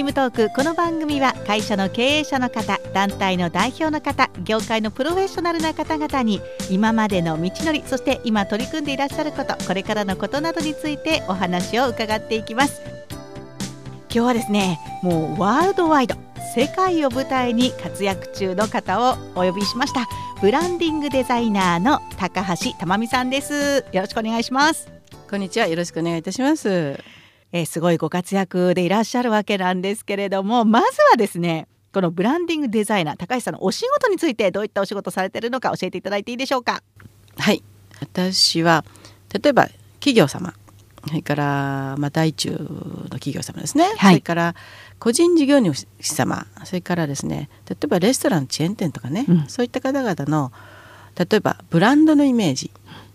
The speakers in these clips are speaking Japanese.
ームトーク。この番組は会社の経営者の方団体の代表の方業界のプロフェッショナルな方々に今までの道のりそして今取り組んでいらっしゃることこれからのことなどについてお話を伺っていきます。今日はですねもうワールドワイド世界を舞台に活躍中の方をお呼びしました。ブランディングデザイナーの高橋珠美さんです。よろしくお願いします。こんにちは。よろしくお願いいたします。えー、すごいご活躍でいらっしゃるわけなんですけれどもまずはですねこのブランディングデザイナー高橋さんのお仕事についてどういったお仕事されているのか教えていただいていいでしょうか？はい。私は例えば企業様。それから、まあ、大中の企業様ですね、はい、それから個人事業主様。それからですね例えばレストランチェーン店とかね、うん、そういった方々の例えばブランドのイメージ、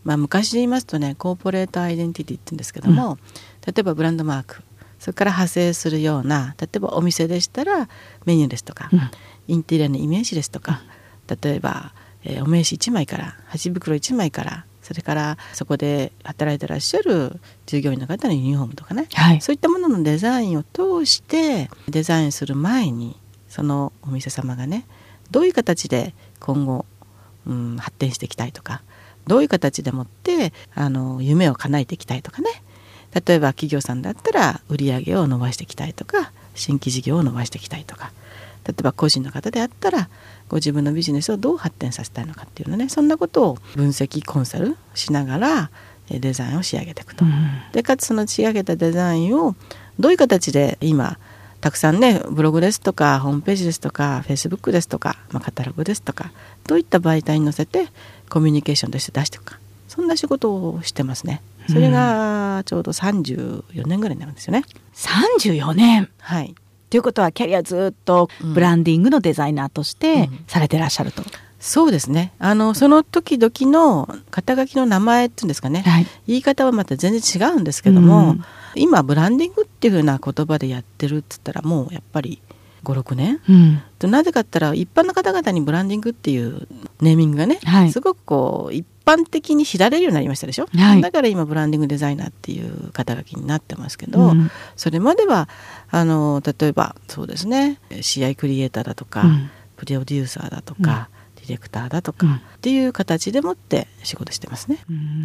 まあ、昔で言いますとねコーポレートアイデンティティって言うんですけども、うん。例えばブランドマークそれから派生するような例えばお店でしたらメニューですとか、うん、インテリアのイメージですとか、例えば、えー、お名刺1枚から箸袋1枚からそれからそこで働いてらっしゃる従業員の方のユニフォームとかね、はい、そういったもののデザインを通してデザインする前にそのお店様がねどういう形で今後、うん、発展していきたいとかどういう形でもってあの夢を叶えていきたいとかね。例えば企業さんだったら売り上げを伸ばしていきたいとか新規事業を伸ばしていきたいとか。例えば個人の方であったらご自分のビジネスをどう発展させたいのかっていうのね。そんなことを分析コンサルしながらデザインを仕上げていくと。でかつその仕上げたデザインをどういう形で今たくさんねブログですとかホームページですとかフェイスブックですとか、まあ、カタログですとかどういった媒体に載せてコミュニケーションとして出していくか。そんな仕事をしてますね。それがちょうど34年ぐらいになるんですよね。34年。はい。ということはキャリアずっとブランディングのデザイナーとしてされてらっしゃると。うんうん、そうですね。あのその時々の肩書きの名前っていうんですかね、はい、言い方はまた全然違うんですけども、うん、今ブランディングっていうふうな言葉でやってるっつったらもうやっぱり56年、うん、なぜかって言ったら一般の方々にブランディングっていうネーミングがね、はい、すごくこう一般的に知られるようになりましたでしょ、はい、だから今ブランディングデザイナーっていう肩書きになってますけど、うん、それまではあの例えばそうですね試合クリエイターだとか、うん、プロデューサーだとか、ディレクターだとか、っていう形でもって仕事してますね、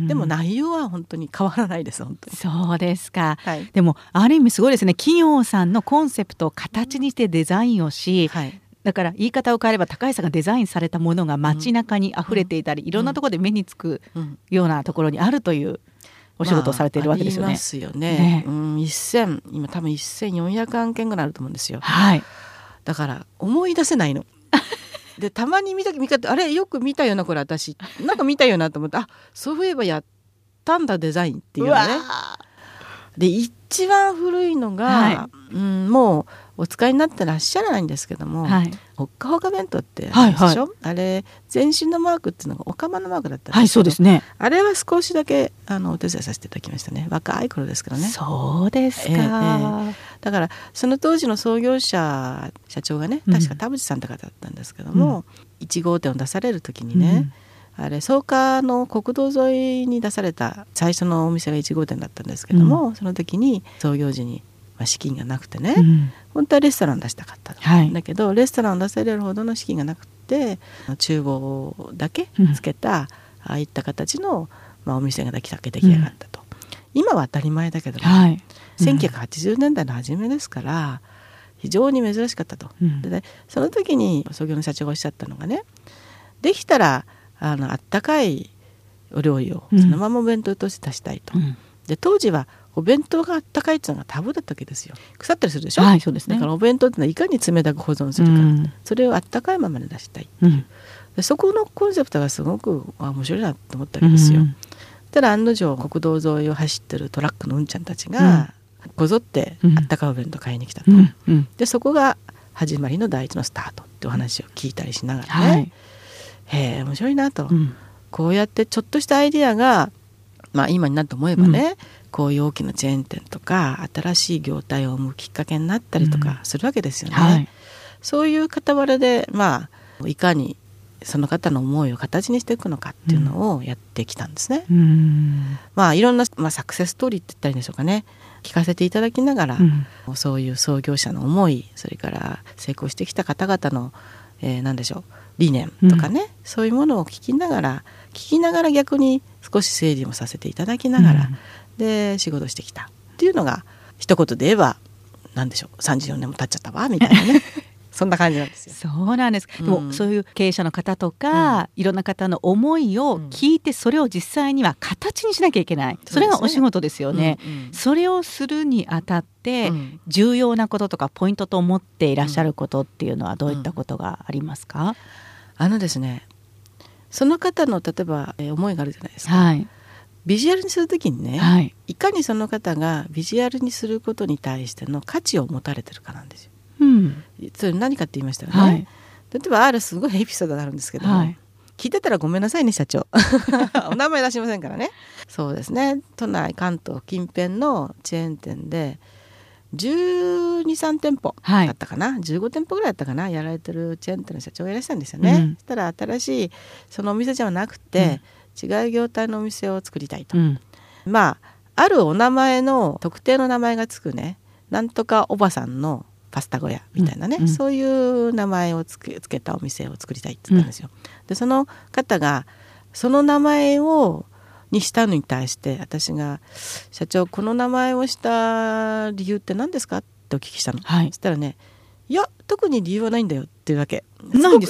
でも内容は本当に変わらないです本当に。そうですか、はい、でもある意味すごいですね。企業さんのコンセプトを形にしてデザインをし、はい、だから言い方を変えれば高橋さんがデザインされたものが街中に溢れていたり、いろんなところで目につくようなところにあるというお仕事をされているわけですよね。まあ、ますよね。ね。うん。1000今多分1400案件ぐらいあると思うんですよ。はい。だから思い出せないの。でたまに見た見方あれよく見たよなこれ私 なんか見たよなと思ってあそういえばやったんだデザインっていうね。で一番古いのが、はい、うん、もうお使いになってらっしゃらないんですけども、はい、ほっかほか弁当ってあるでしょ、はいはい、あれ全身のマークっていうのがおかまのマークだったんですはい、そうですね。あれは少しだけあのお手伝いさせていただきましたね。若い頃ですけどね。そうですか、えーえー、だからその当時の創業者社長がね確か田淵さんって方だったんですけども、うん、1号店を出される時にね、うんあれ草加の国道沿いに出された最初のお店が1号店だったんですけども、うん、その時に創業時に、まあ、資金がなくてね、うん、本当はレストラン出したかったはい、だけどレストランを出せれるほどの資金がなくて厨房だけつけた、ああいった形の、まあ、お店ができたけ出来上がったと、今は当たり前だけども、はい、1980年代の初めですから非常に珍しかったと、で、ね、その時に創業の社長がおっしゃったのがねできたらあのあったかいお料理をそのままお弁当として出したいと。うん、で当時はお弁当があったかいっていうのがタブーだったわけですよ。腐ったりするでしょ、はい、そうですね、だからお弁当ってのはいかに冷たく保存するか、うん、それをあったかいままで出したいっていう、でそこのコンセプトがすごく面白いなと思ったわけですよ、ただ案の定国道沿いを走ってるトラックのうんちゃんたちがこぞってあったかいお弁当買いに来たと、でそこが始まりの第一のスタートってお話を聞いたりしながらね、はいへえ面白いなと、うん、こうやってちょっとしたアイデアが、まあ、今になって思えばね、うん、こういう大きなチェーン店とか新しい業態を生むきっかけになったりとかするわけですよね。うんはい、そういう傍らで、まあ、いかにその方の思いを形にしていくのかっていうのをやってきたんですね。うん、まあいろんな、まあ、サクセスストーリーって言ったらいいんでしょうかね。聞かせていただきながら、うん、そういう創業者の思いそれから成功してきた方々の、えー、何でしょう？理念とかね、うん、そういうものを聞きながら聞きながら逆に少し整理もさせていただきながら、で仕事してきたっていうのが一言で言えば何でしょう？34年も経っちゃったわみたいなね そんな感じなんですよ。そうなんです。でも、そういう経営者の方とか、いろんな方の思いを聞いて、それを実際には形にしなきゃいけない。それがお仕事ですよね。それをするにあたって、重要なこととかポイントと思っていらっしゃることっていうのはどういったことがありますか？あのですね、その方の例えば、え思いがあるじゃないですか。はい。ビジュアルにする時にね、はい、いかにその方がビジュアルにすることに対しての価値を持たれてるかなんですよ。うん、それ何かって言いましたよね、はい、例えばあるすごいエピソードがあるんですけど、はい、聞いてたらごめんなさいね社長。お名前出しませんからね。そうですね。都内関東近辺のチェーン店で123店舗だったかな、はい、15店舗ぐらいだったかな。やられてるチェーン店の社長がいらっしゃるんですよね、うん、そしたら新しいそのお店じゃなくて、うん、違う業態のお店を作りたいと、うん、まああるお名前の特定の名前がつくねなんとかおばさんのパスタ小屋みたいなね、うん、そういう名前をつけつけたお店を作りたいって言ったんですよ。でその方がその名前をにしたのに対して私が「社長この名前をした理由って何ですか?」ってお聞きしたの。はい、そしたらね「いや特に理由はないんだよ」っていうわけ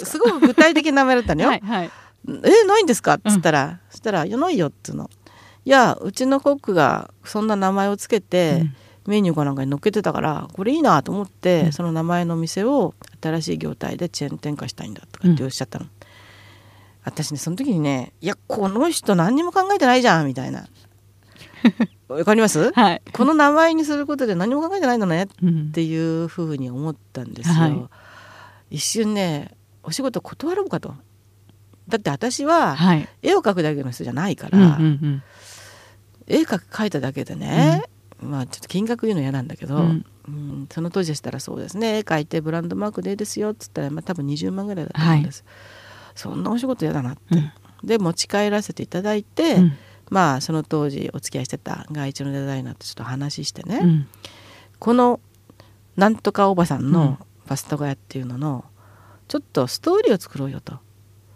すごく具体的な名前だったのよ。はい、はい、えないんですか?」っつったら、うん、そしたら「いやないよ」っつうの。いやうちのコックがそんな名前をつけて、うんメニューかなんかに載っけてたからこれいいなと思って、うん、その名前の店を新しい業態でチェーン展開したいんだとかっておっしゃったの、うん、私ねその時にねいやこの人何にも考えてないじゃんみたいな。わかります、はい、この名前にすることで何も考えてないのねっていうふうに思ったんですよ、はい、一瞬ねお仕事断ろうかと。だって私は絵を描くだけの人じゃないから、うんうんうん、絵描いただけでね、まあちょっと金額言うの嫌なんだけど、うん、うん、その当時でしたらそうですね。絵描いてブランドマークでですよっつったら、まあ、多分20万ぐらいだったんです、はい、そんなお仕事嫌だなって、うん、で持ち帰らせていただいて、うん、まあその当時お付き合いしてた外注のデザイナーとちょっと話してね、このなんとかおばさんのパスタ小屋っていうののちょっとストーリーを作ろうよと。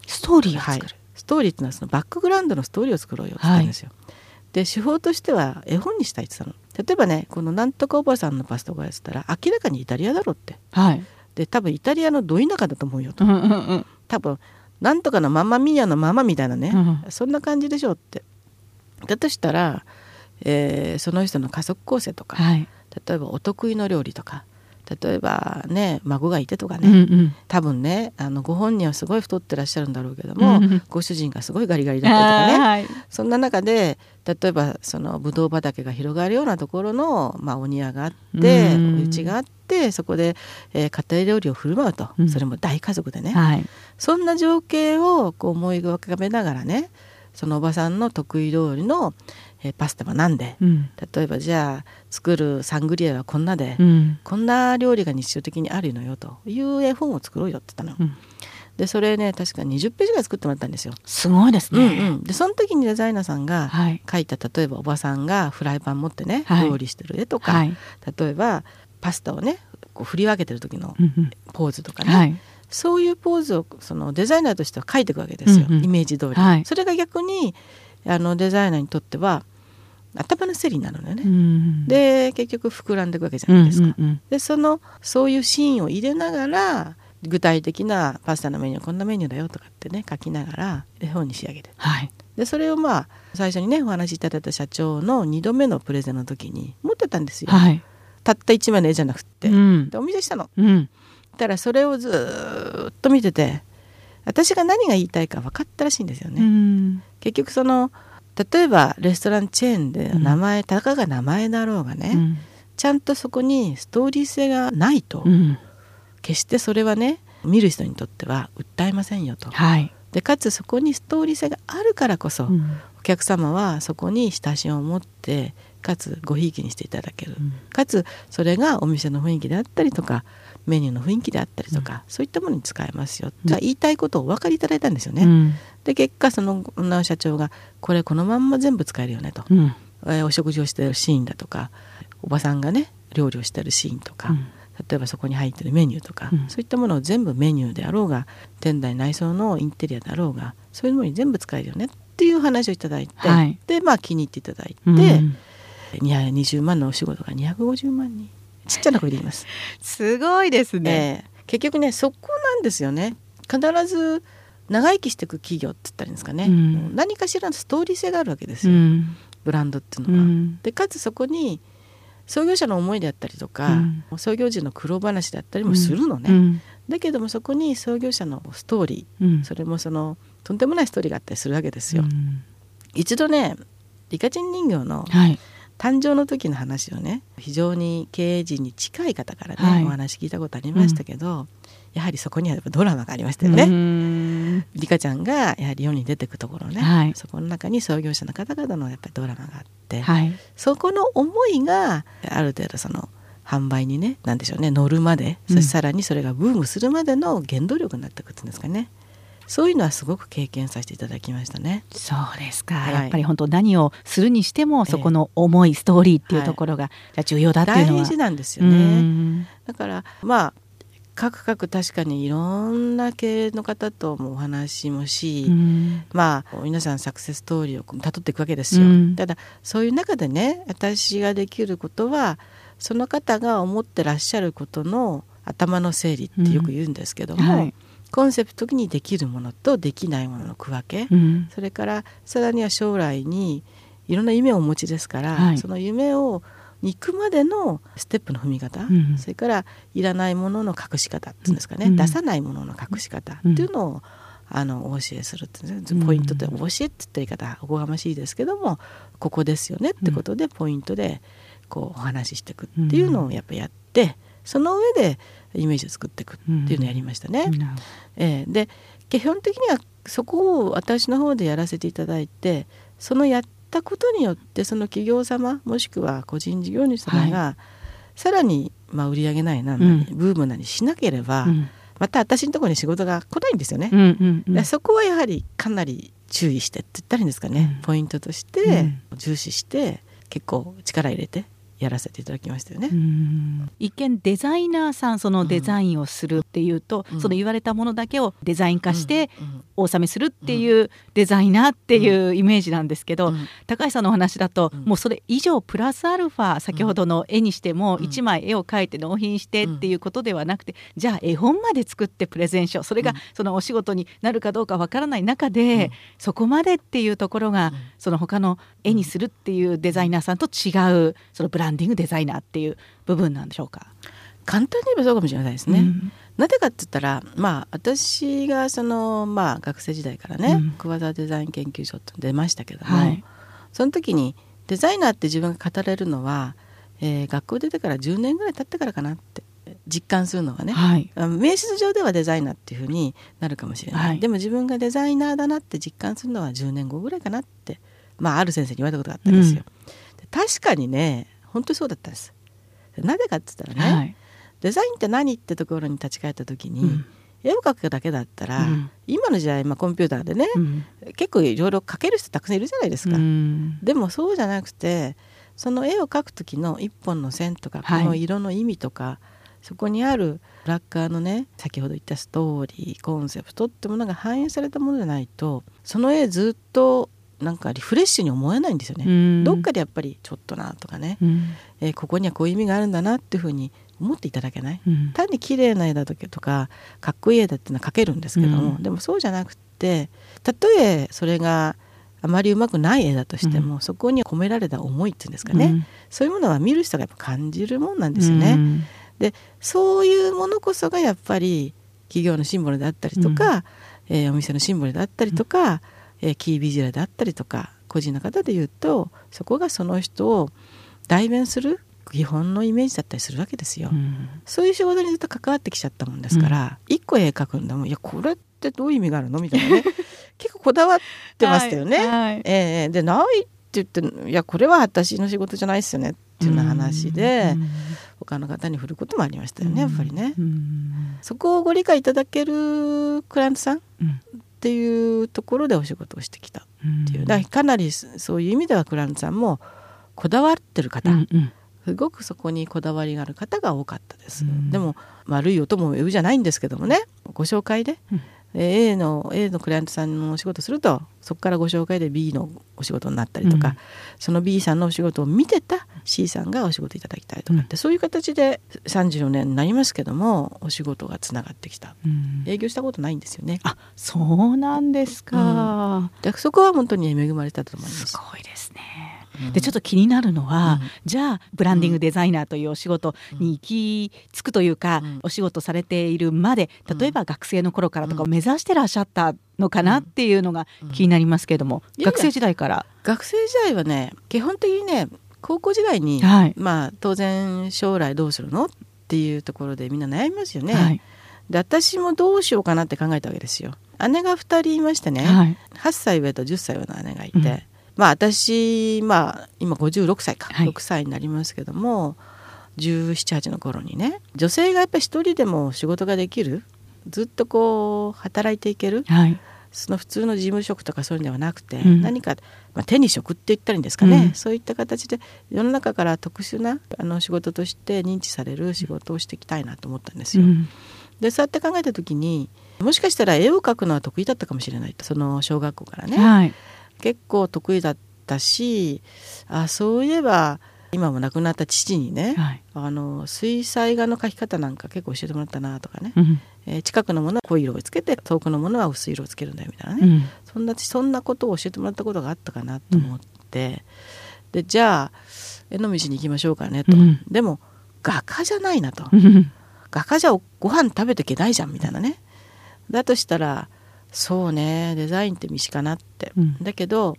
ストーリーを作る、はい、ストーリーっていうのはそのバックグラウンドのストーリーを作ろうよって言ったんですよ、はい。で手法としては絵本にしたいって言ったの例えばねこのなんとかおばさんのパスタがやってたら明らかにイタリアだろって、はい、で多分イタリアのど田舎だと思うよと、うんうんうん、多分なんとかのママミヤのママみたいなね、うん、そんな感じでしょうって。だとしたら、えー、その人の家族構成とか、はい、例えばお得意の料理とか例えばね孫がいてとかね、うんうん、多分ねあのご本人はすごい太ってらっしゃるんだろうけども、うんうん、ご主人がすごいガリガリだったりとかね、はい、そんな中で例えばそのブドウ畑が広がるようなところの、まあ、お庭があって、うん、お家があってそこで、えー、家庭料理を振る舞うと、うん、それも大家族でね、はい、そんな情景をこう思い浮かべながらねそのおばさんの得意料理のえパスタは何で、うん、例えばじゃあ作るサングリアはこんなで、うん、こんな料理が日常的にあるのよという絵本を作ろうよって言ったの。うん、でそれね確か20ページぐらい作ってもらったんですよ。すごいですね。うんうん、でその時にデザイナーさんが描い。た、例えばおばさんがフライパン持ってね、はい、料理してる絵とか、はい、例えばパスタをねこう振り分けてる時のポーズとかね、はい、そういうポーズをそのデザイナーとしては描いていくわけですよ、うんうん、イメージ通り、はい、それが逆にあのデザイナーにとっては頭のせりになるのよね、うん、で結局膨らんでいくわけじゃないですか、うんうんうん、でそのそういうシーンを入れながら具体的なパスタのメニューこんなメニューだよとかってね書きながら絵本に仕上げて、はい、でそれをまあ最初にねお話しいただいた社長の2度目のプレゼンの時に持ってたんですよ、はい、たった1枚の絵じゃなくって、うん、でお見せしたの、うん、たらそれをずっと見てて私が何が言いたいか分かったらしいんですよね、うん、結局その例えばレストランチェーンで名前、うん、たかが名前だろうがね、うん、ちゃんとそこにストーリー性がないと、うん、決してそれはね見る人にとっては訴えませんよと。はい、でかつそこにストーリー性があるからこそ、お客様はそこに親しみを持ってかつごひいきにしていただける、かつそれがお店の雰囲気であったりとかメニューの雰囲気であったりとか、そういったものに使えますよ、じゃあ言いたいことをお分かりいただいたんですよね。で結果その女社長がこれこのまんま全部使えるよねと、えお食事をしてるシーンだとかおばさんがね料理をしてるシーンとか、例えばそこに入ってるメニューとか、うん、そういったものを全部メニューであろうが店内内装のインテリアであろうがそういうものに全部使えるよねっていう話をいただいて、はい、でまあ気に入っていただいて、うん、220万のお仕事が250万にちっちゃな声で言います。すごいですね、えー、結局ねそこなんですよね。必ず長生きしていく企業って言ったらいいんですかね、うん、何かしらのストーリー性があるわけですよ、ブランドっていうのは。でかつそこに創業者の思いであったりとか、うん、創業時の苦労話であったりもするのね、うん、だけどもそこに創業者のストーリー、うん、それもそのとんでもないストーリーがあったりするわけですよ。一度ねリカチン人形の誕生の時の話をね非常に経営陣に近い方からね、はい、お話聞いたことありましたけど、やはりそこにはドラマがありましたよね。リカちゃんがやはり世に出てくところね、はい、そこの中に創業者の方々のやっぱりドラマがあって、はい、そこの思いがある程度その販売にね何でしょうね乗るまで、うん、そしてさらにそれがブームするまでの原動力になってくるんですかね。そういうのはすごく経験させていただきましたね。そうですか。はい、やっぱり本当何をするにしてもそこの思い、ストーリーっていうところが、じゃ重要だっていうのは大事なんですよね。だからまあ各々確かにいろんな経営の方ともお話もし、うん、まあ皆さんサクセスストーリーをたどっていくわけですよ、うん、ただそういう中でね私ができることはその方が思ってらっしゃることの頭の整理ってよく言うんですけども、うん。はい、コンセプトにできるものとできないものの区分け、それからさらには将来にいろんな夢をお持ちですから、はい、その夢をに行くまでのステップの踏み方、うん、それからいらないものの隠し方っていうんですかね、うん、出さないものの隠し方っていうのを、あのお教えするってポイントで、お教えって言った言い方おこがましいですけどもここですよねってことでポイントでこうお話ししていくっていうのをやっぱやってその上でイメージを作っていくっていうのをやりましたね。えー、で基本的にはそこを私の方でやらせていただいてそのやっったことによってその企業様もしくは個人事業主様が、はい、さらにまあ売り上げないな、うん、ブームなりしなければ、うん、また私のところに仕事が来ないんですよね。うんうんうん、そこはやはりかなり注意してって言ったらいいんですかね、ポイントとして重視して結構力入れてやらせていただきましたよね。一見デザイナーさんそのデザインをするっていうと、うん、その言われたものだけをデザイン化してお納めするっていうデザイナーっていうイメージなんですけど、うん、高橋さんのお話だと、もうそれ以上プラスアルファ先ほどの絵にしても1枚絵を描いて納品してっていうことではなくて、じゃあ絵本まで作ってプレゼン書それがそのお仕事になるかどうかわからない中で、そこまでっていうところがその他の絵にするっていうデザイナーさんと違うそのブランディングデザイナーっていう部分なんでしょうか？簡単に言えばそうかもしれないですね。な、ぜ、かって言ったら、まあ、私がその、まあ、学生時代からね、うん、桑沢デザイン研究所って出ましたけども、はい、その時にデザイナーって自分が語れるのは、えー、学校出てから10年ぐらい経ってからかなって実感するのはね、はい、名実上ではデザイナーっていうふうになるかもしれない、はい、でも自分がデザイナーだなって実感するのは10年後ぐらいかなって、まあ、ある先生に言われたことがあったんですよ。うん、確かにね本当にそうだったんです。なぜかって言ったらね、はい、デザインって何ってところに立ち返った時に、うん、絵を描くだけだったら、うん、今の時代、まあ、コンピューターでね、うん、結構いろいろ描ける人たくさんいるじゃないですか、でもそうじゃなくてその絵を描く時の一本の線とか、この色の意味とかそこにあるラッカーのね先ほど言ったストーリーコンセプトってものが反映されたものでないとその絵ずっとなんかリフレッシュに思えないんですよね、うん、どっかでやっぱりちょっとなとかね、うん、えー、ここにはこういう意味があるんだなっていうふうに思っていただけない、うん、単に綺麗な絵だとかかっこいい絵だっていうのは描けるんですけども、でもそうじゃなくてたとえそれがあまりうまくない絵だとしても、そこに込められた思いっていうんですかね、そういうものは見る人がやっぱ感じるもんなんですよね。でそういうものこそがやっぱり企業のシンボルであったりとか、えー、お店のシンボルであったりとか、えー、キービジュアルであったりとか個人の方でいうとそこがその人を代弁する基本のイメージだったりするわけですよ、うん、そういう仕事にずっと関わってきちゃったもんですから、うん、個絵描くんだもんいやこれってどういう意味があるのみたいなね。結構こだわってましたよね。はい。はい、えー、でないって言って「いやこれは私の仕事じゃないですよね」っていうような話で、他の方に振ることもありましたよねやっぱりね。そこをご理解いただけるクライアントさんっていうところでお仕事をしてきたっていう、だかなりそういう意味ではクラントさんもこだわってる方、すごくそこにこだわりがある方が多かったです。でも悪い音も言うじゃないんですけどもね。ご紹介で、A の A のクライアントさんのお仕事するとそこからご紹介で B のお仕事になったりとか、うん、その B さんのお仕事を見てた C さんがお仕事いただきたいとかって、うん、そういう形で34年になりますけどもお仕事がつながってきた、うん、営業したことないんですよね。あそうなんですか、うん、そこは本当に恵まれたと思います。すごいですねでちょっと気になるのは、うん、じゃあブランディングデザイナーというお仕事に行き着くというか、うん、お仕事されているまで例えば学生の頃からとか目指してらっしゃったのかなっていうのが気になりますけれども、学生時代から。学生時代はね基本的にね高校時代に、はい、まあ当然将来どうするのっていうところでみんな悩みますよね。はい、で私もどうしようかなって考えたわけですよ。姉が2人いましてね、はい、8歳上と10歳上の姉がいて、うん、まあ私、まあ、今56歳か、はい、6歳になりますけども1718の頃にね女性がやっぱり一人でも仕事ができるずっとこう働いていける、はい、その普通の事務職とかそういうのではなくて、うん、何か、まあ、手に職って言ったらいいんですかね、うん、そういった形で世の中から特殊なあの仕事として認知される仕事をしていきたいなと思ったんですよ。うん、でそうやって考えた時にもしかしたら絵を描くのは得意だったかもしれないと。その小学校からね。はい結構得意だったしあそういえば今も亡くなった父にね、はい、あの水彩画の描き方なんか結構教えてもらったなとかね、うん、えー、近くのものは濃い色をつけて遠くのものは薄い色をつけるんだよみたいなね、うん、そんなそんなことを教えてもらったことがあったかなと思って、うん、でじゃあ絵の道に行きましょうかねと、でも画家じゃないなと、画家じゃご飯食べていけないじゃんみたいなね。だとしたらそうねデザインって道かなって、うん、だけど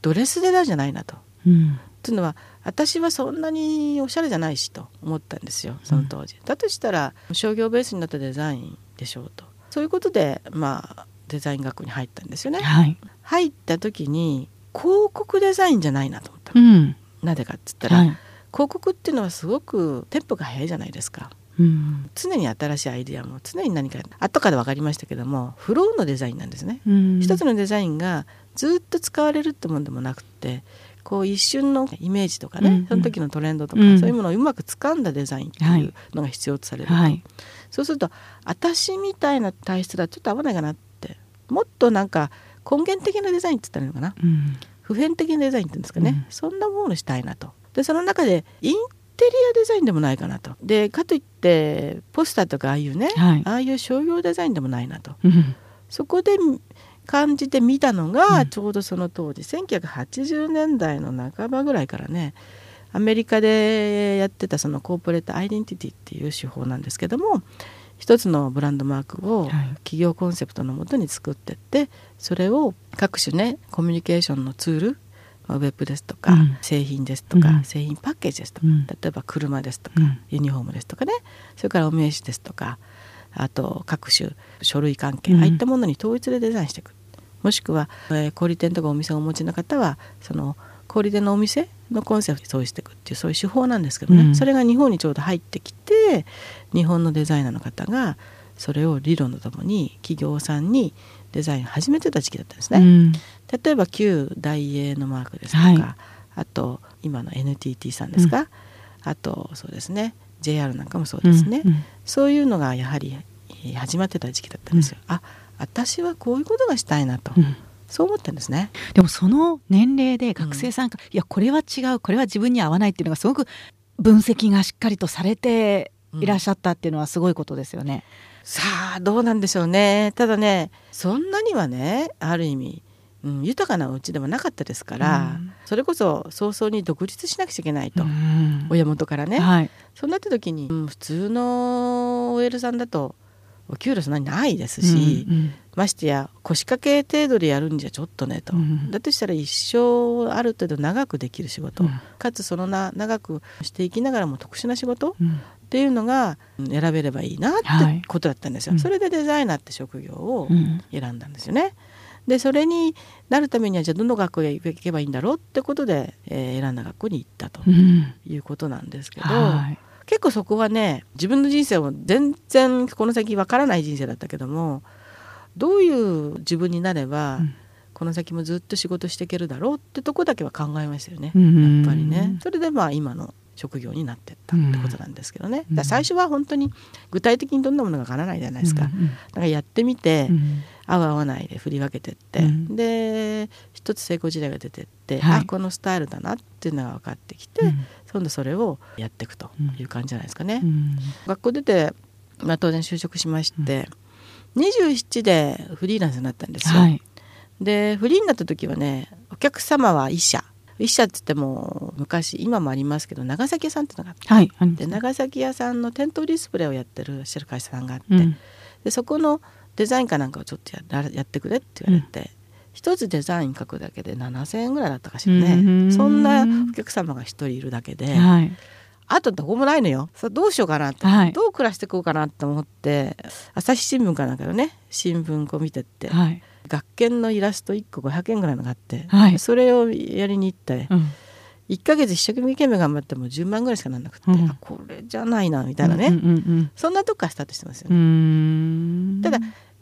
ドレスデザインじゃないなと。うん、っていうのは私はそんなにおしゃれじゃないしと思ったんですよその当時。うん、だとしたら商業ベースになったデザインでしょうとそういうことでまあデザイン学校に入ったんですよね。はい、入った時に広告デザインじゃないなと思った。うん、なぜかっつったら、はい、広告っていうのはすごくテンポが速いじゃないですか。うん、常に新しいアイデアも常に何か後から分かりましたけどもフローのデザインなんですね、うん、一つのデザインがずっと使われるってもんでもなくてこう一瞬のイメージとかね、うん、その時のトレンドとか、うん、そういうものをうまく掴んだデザインっていうのが必要とされると、はい、そうすると私みたいな体質だとちょっと合わないかなってもっとなんか根源的なデザインって言ったらいいのかな、普遍的なデザインって言うんですかね、そんなものをしたいなと。でその中でインテリアデザインでもないかなと。でかといってポスターとかああいうね、はい、ああいう商業デザインでもないなと、うん、そこで感じて見たのが、ちょうどその当時1980年代の半ばぐらいからねアメリカでやってたそのコーポレートアイデンティティっていう手法なんですけども一つのブランドマークを企業コンセプトのもとに作ってってそれを各種ねコミュニケーションのツールウェブですとか、うん、製品ですとか、うん、製品パッケージですとか、うん、例えば車ですとか、ユニフォームですとかね。それからお名刺ですとかあと各種書類関係、ああいったものに統一でデザインしていく。もしくは、えー、小売店とかお店をお持ちの方はその小売店のお店のコンセプトに統一していくっていうそういう手法なんですけどね、それが日本にちょうど入ってきて日本のデザイナーの方がそれを理論とともに企業さんにデザイン始めてた時期だったんですね。うん、例えば旧大英のマークですとか、はい、あと今の NTT さんですか、うん、あとそうですね JR なんかもそうですね、うんうん、そういうのがやはり始まってた時期だったんですよ。うん、あ私はこういうことがしたいなと。そう思ってんですね。でもその年齢で学生さんが、いやこれは違うこれは自分に合わないっていうのがすごく分析がしっかりとされていらっしゃったっていうのはすごいことですよね。さあどうなんでしょうね。ただねそんなにはねある意味、うん、豊かなお家でもなかったですから、うん、それこそ早々に独立しなくちゃいけないと、うん、親元からね、はい、そうなった時に、うん、普通の OL さんだとお給料そんなにないですし、うんうん、ましてや腰掛け程度でやるんじゃちょっとねと、うん、だとしたら一生ある程度長くできる仕事、うん、かつそのな長くしていきながらも特殊な仕事、っていうのが選べればいいなってことだったんですよ、はい、それでデザイナーって職業を選んだんですよね。でそれになるためにはじゃあどの学校へ行けばいいんだろうってことで、えー、選んだ学校に行ったということなんですけど、はい、結構そこはね自分の人生を全然この先わからない人生だったけどもどういう自分になれば、うん、この先もずっと仕事していけるだろうってとこだけは考えましたよね、やっぱりね。それでまあ今の職業になってったってことなんですけどね、うん、最初は本当に具体的にどんなものがわからないじゃないですか、うんだからやってみて、うん、合う合わないで振り分けてって、うん、で一つ成功事例が出てって、はい、あこのスタイルだなっていうのが分かってきて、今度それをやっていくという感じじゃないですかね。学校出て、まあ、当然就職しまして、うん、27でフリーランスになったんですよ。はい、でフリーになった時はねお客様は医者。一社って言っても昔今もありますけど長崎屋さんっていうのがあって、はい、で長崎屋さんの店頭ディスプレイをやってるしてる会社さんがあって、うん、でそこのデザインかなんかをちょっとややってくれって言われて、うん、一つデザイン書くだけで7,000円ぐらいだったかしらね。そんなお客様が一人いるだけで。はい。あとどこもないのよ。そどうしようかなって、はい、どう暮らしていこうかなと思って朝日新聞かなんかのね。新聞こう見てって、はい、学研のイラスト1個500円ぐらいのがあって、はい、それをやりに行って、うん、1か月一生懸命頑張っても10万ぐらいしかなんなくて、うん、これじゃないなみたいなね、うんうんうん、そんなとこからスタートしてますよね。ただ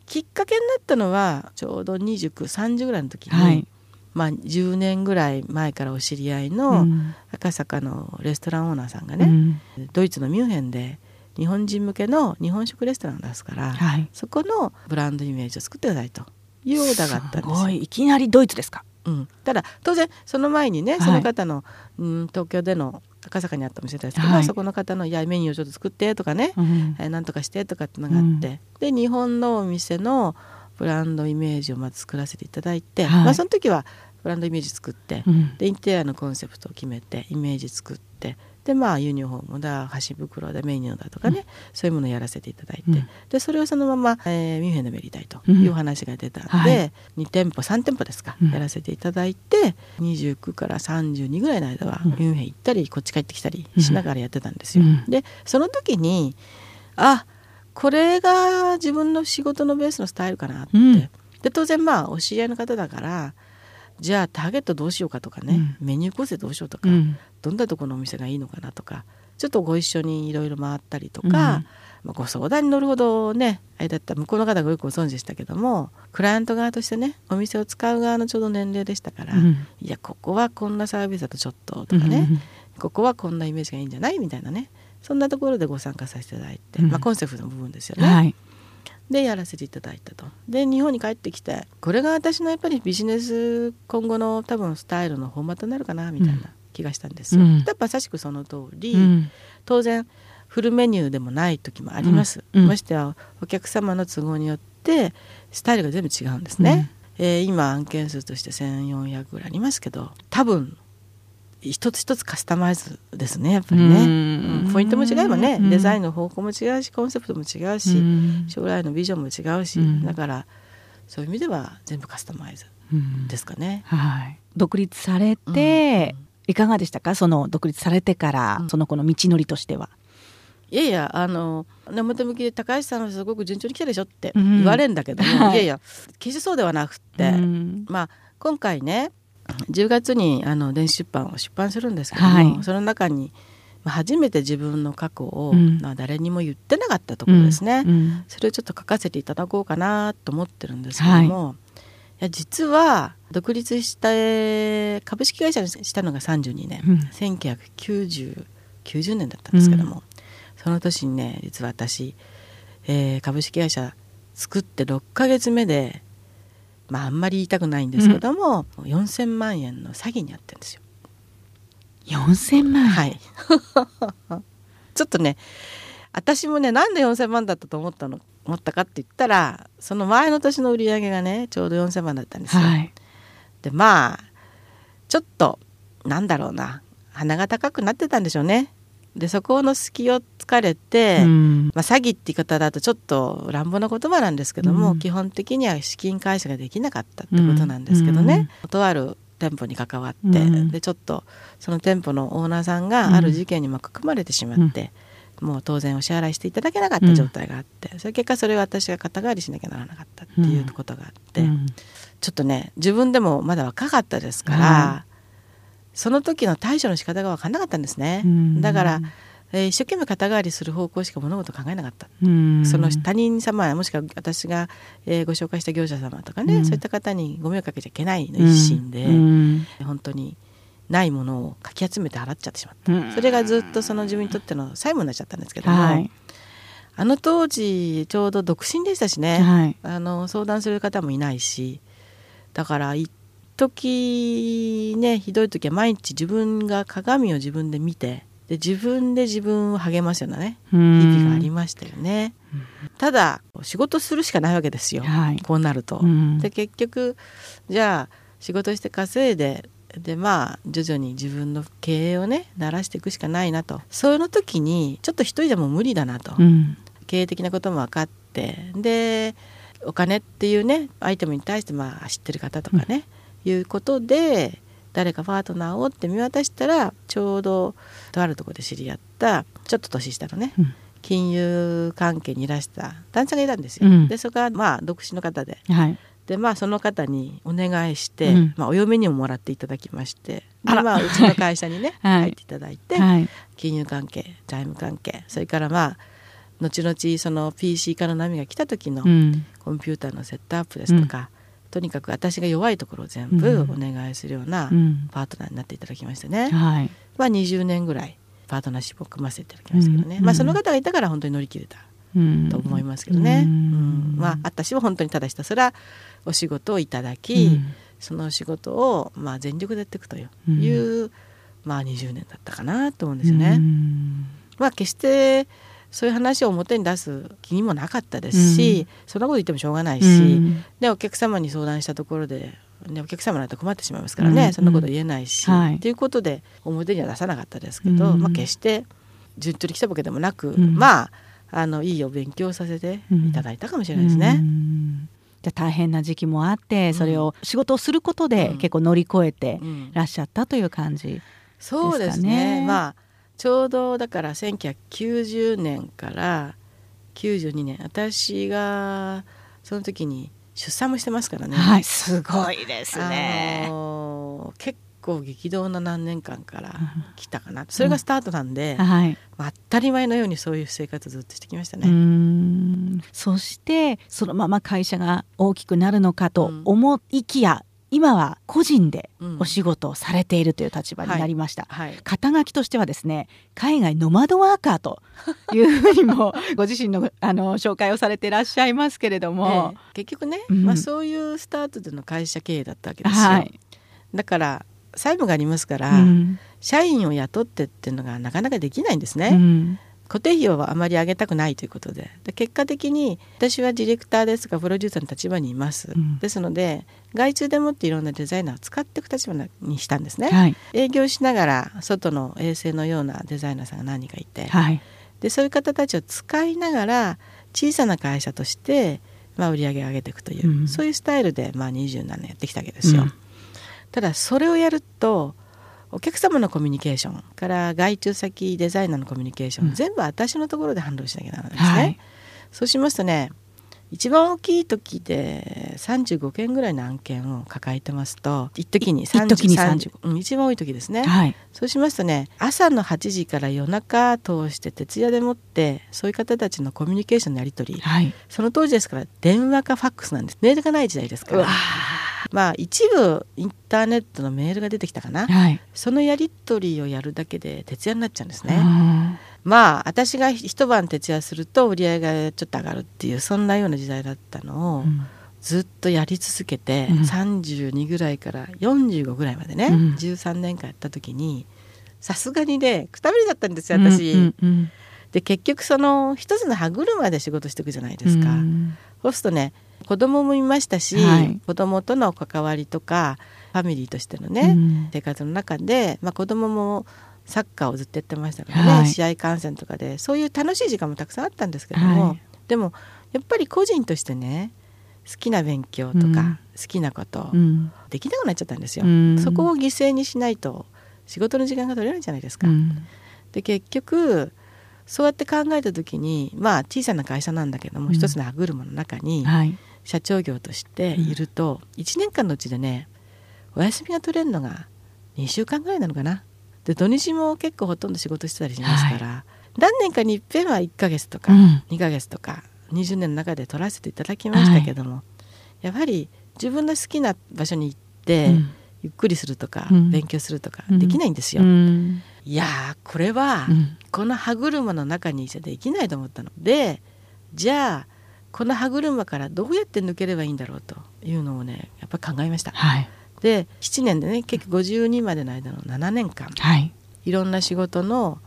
きっかけになったのはちょうど2930ぐらいの時に、はい、まあ、10年ぐらい前からお知り合いの赤坂のレストランオーナーさんがね、ドイツのミュンヘンで日本人向けの日本食レストランを出すから、はい、そこのブランドイメージを作ってくださいと。いうオーダーがあったんですすい。きなりドイツですか、うん、ただ当然その前にねその方の、はい、うん東京での赤坂にあったお店ですけど、はい、そこの方の「いやメニューをちょっと作って」とかね、うん、えー、なんとかしてとかっていうのがあって、うん、で日本のお店のブランドイメージをまず作らせていただいて、はい、まあ、その時はブランドイメージ作って、うん、でインテリアのコンセプトを決めてイメージ作ってでまあユニフォームだ箸袋だメニューだとかね、うん、そういうものをやらせていただいて、うん、でそれをそのまま、えー、ミュンヘンでもやりたいという話が出たので、うんはい、2店舗3店舗ですか、やらせていただいて29から32ぐらいの間はミュンヘン行ったりこっち帰ってきたりしながらやってたんですよ。でその時にあこれが自分の仕事のベースのスタイルかなって、で当然まあお知り合いの方だからじゃあターゲットどうしようかとかね、うん、メニュー構成どうしようとか、うん、どんなところのお店がいいのかなとかちょっとご一緒にいろいろ回ったりとか、うん、まあ、ご相談に乗るほどねあれだった向こうの方がよくご存知でしたけどもクライアント側としてねお店を使う側のちょうど年齢でしたから、いやここはこんなサービスだとちょっととかね、ここはこんなイメージがいいんじゃないみたいなねそんなところでご参加させていただいて、まあ、コンセプトの部分ですよね。はいでやらせていただいたと。で日本に帰ってきてこれが私のやっぱりビジネス今後の多分スタイルのフォーマットになるかなみたいな気がしたんですよ、うん、やっぱまさしくその通り、うん、当然フルメニューでもない時もあります、うん、ましてはお客様の都合によってスタイルが全部違うんですね、うん、えー、今案件数として1400ぐらいありますけど多分一つ一つカスタマイズですねやっぱりね、ポイントも違えばね。デザインの方向も違うしコンセプトも違うし将来のビジョンも違うし。だからそういう意味では全部カスタマイズですかね。はい、独立されて、いかがでしたか？その独立されてから、その子の道のりとしては。いやいやあの表向きで高橋さんはすごく順調に来たでしょって言われるんだけども、い、いやいや決してそうではなくって、うん、まあ今回ね10月にあの電子出版を出版するんですけども、はい、その中に初めて自分の過去を、うん、誰にも言ってなかったところですね、うん。うん、それをちょっと書かせていただこうかなと思ってるんですけども、はい、いや実は独立した株式会社にしたのが32年、うん、1990 90年だったんですけども、その年にね実は私、えー、株式会社作って6ヶ月目でまああんまり言いたくないんですけども、うん、4,000万円の詐欺にあってるんですよ。4,000万はい ちょっとね私もねなんで4,000万だったと思ったの思ったかって言ったらその前の年の売り上げがねちょうど4,000万だったんですよ。はい、でまあちょっとなんだろうな鼻が高くなってたんでしょうね。でそこの隙を突かれて、うん、まあ、詐欺って言い方だとちょっと乱暴な言葉なんですけども、うん、基本的には資金回収ができなかったってことなんですけどね、うん、とある店舗に関わって、でちょっとその店舗のオーナーさんがある事件に巻き込まれてしまって、もう当然お支払いしていただけなかった状態があって、うん、それ結果それを私が肩代わりしなきゃならなかったっていうことがあって、うん、ちょっとね自分でもまだ若かったですから、その時の対処の仕方が分かんなかったんですね。だからえー、一生懸命肩代わりする方向しか物事考えなかった、その他人様もしくは私が、えー、ご紹介した業者様とかね、そういった方にご迷惑かけちゃいけないの一心で、本当にないものをかき集めて払っちゃってしまった、それがずっとその自分にとっての債務になっちゃったんですけども、はい、あの当時ちょうど独身でしたしね、はい、あの相談する方もいないしだから一時ねひどい時は毎日自分が鏡を自分で見てで自分で自分を励ますようなね日々がありましたよね。ただ仕事するしかないわけですよ、はい、こうなると。で結局じゃあ仕事して稼いででまあ徐々に自分の経営をね慣らしていくしかないなと。その時にちょっと一人でも無理だなと、うん、経営的なことも分かってでお金っていうねアイテムに対してまあ知ってる方とかね、うん、いうことで誰かパートナーをって見渡したらちょうどとあるところで知り合ったちょっと年下のね、うん、金融関係にいらした男性がいたんですよ。うん、でそこはまあ独身の方で、はい、でまあその方にお願いして、うん、まあ、お嫁にももらっていただきまして。で、まあ、うちの会社にね、はい、入っていただいて、はい、金融関係財務関係それからまあ後々その PC 化の波が来た時のコンピューターのセットアップですとか、とにかく私が弱いところを全部お願いするようなパートナーになっていただきましてね、うんはい、まあ、20年ぐらいパートナーシップを組ませていただきましたけどね、うん、まあ、その方がいたから本当に乗り切れたと思いますけどね、うん、まあ、私は本当にただひたすらお仕事をいただき、その仕事をまあ全力でやっていくという、まあ、20年だったかなと思うんですよね。まあ、決してそういう話を表に出す気にもなかったですし、うん、そんなこと言ってもしょうがないし、うん、でお客様に相談したところででお客様なんて困ってしまいますからね、うん、そんなこと言えないし、はい、ということで表には出さなかったですけど、まあ、決して順取り来たわけでもなく、まああのいいお勉強させていただいたかもしれないですね。じゃ大変な時期もあってそれを仕事をすることで結構乗り越えてらっしゃったという感じですかね。そうですね。まあちょうどだから1990年から92年私がその時に出産もしてますからね。はい、すごいですね。結構激動な何年間から来たかな、それがスタートなんで、うんはい、当たり前のようにそういう生活ずっとしてきましたね。そしてそのまま会社が大きくなるのかと思いきや、今は個人でお仕事をされているという立場になりました、うんはい。はい、肩書きとしてはですね海外ノマドワーカーと いうふうにもご自身のあの紹介をされていらっしゃいますけれども、ええ、結局ね、うん、まあ、そういうスタートでの会社経営だったわけですよ、はい、だから債務がありますから、うん、社員を雇ってっていうのがなかなかできないんですね、固定費をあまり上げたくないということで。で結果的に私はディレクターですがプロデューサーの立場にいます、うん、ですので外注でもっていろんなデザイナーを使っていく立場にしたんですね、はい、営業しながら外の衛星のようなデザイナーさんが何人かいて、はい、でそういう方たちを使いながら小さな会社として、まあ、売り上げを上げていくという、うん、そういうスタイルで、まあ、27年やってきたわけですよ。うん、ただそれをやるとお客様のコミュニケーションから外注先デザイナーのコミュニケーション、うん、全部私のところでハンドルしなきゃならないですね。はい、そうしますとね一番大きい時で35件ぐらいの案件を抱えてますと一時に30時に30、うん、一番多い時ですね、はい、そうしますとね朝の8時から夜中通して徹夜でもってそういう方たちのコミュニケーションのやり取り、はい、その当時ですから電話かファックスなんです。メールがない時代ですから。まあ一部インターネットのメールが出てきたかな、はい、そのやり取りをやるだけで徹夜になっちゃうんですね。まあ私が一晩徹夜すると売り上げがちょっと上がるっていうそんなような時代だったのを、うん、ずっとやり続けて、うん、32ぐらいから45ぐらいまでね、うん、13年間やった時にさすがにねくたびれだったんですよ私。うんうんうん。で結局その一つの歯車で仕事していくじゃないですか。そうするとね子供もいましたし、はい、子供との関わりとかファミリーとしてのね、うん、生活の中で、まあ、子供もサッカーをずっとやってましたからね、はい、試合観戦とかでそういう楽しい時間もたくさんあったんですけども、はい、でもやっぱり個人としてね好きな勉強とか、好きなことできなくなっちゃったんですよ、うん、そこを犠牲にしないと仕事の時間が取れないじゃないですか。うん、で結局そうやって考えた時にまあ小さな会社なんだけども、うん、一つの歯車の中に社長業としていると、うん、1年間のうちでねお休みが取れるのが2週間ぐらいなのかな。で土日も結構ほとんど仕事してたりしますから、はい、何年かにいっぺんは1ヶ月とか2ヶ月とか20年の中で取らせていただきましたけども、はい、やはり自分の好きな場所に行って、うんゆっくりするとか、うん、勉強するとかできないんですよ。うん、いやこれは、この歯車の中にいちゃできないと思ったの。でじゃあこの歯車からどうやって抜ければいいんだろうというのをねやっぱり考えました。はい、で7年でね結局52までの間の7年間、はい、いろんな仕事の、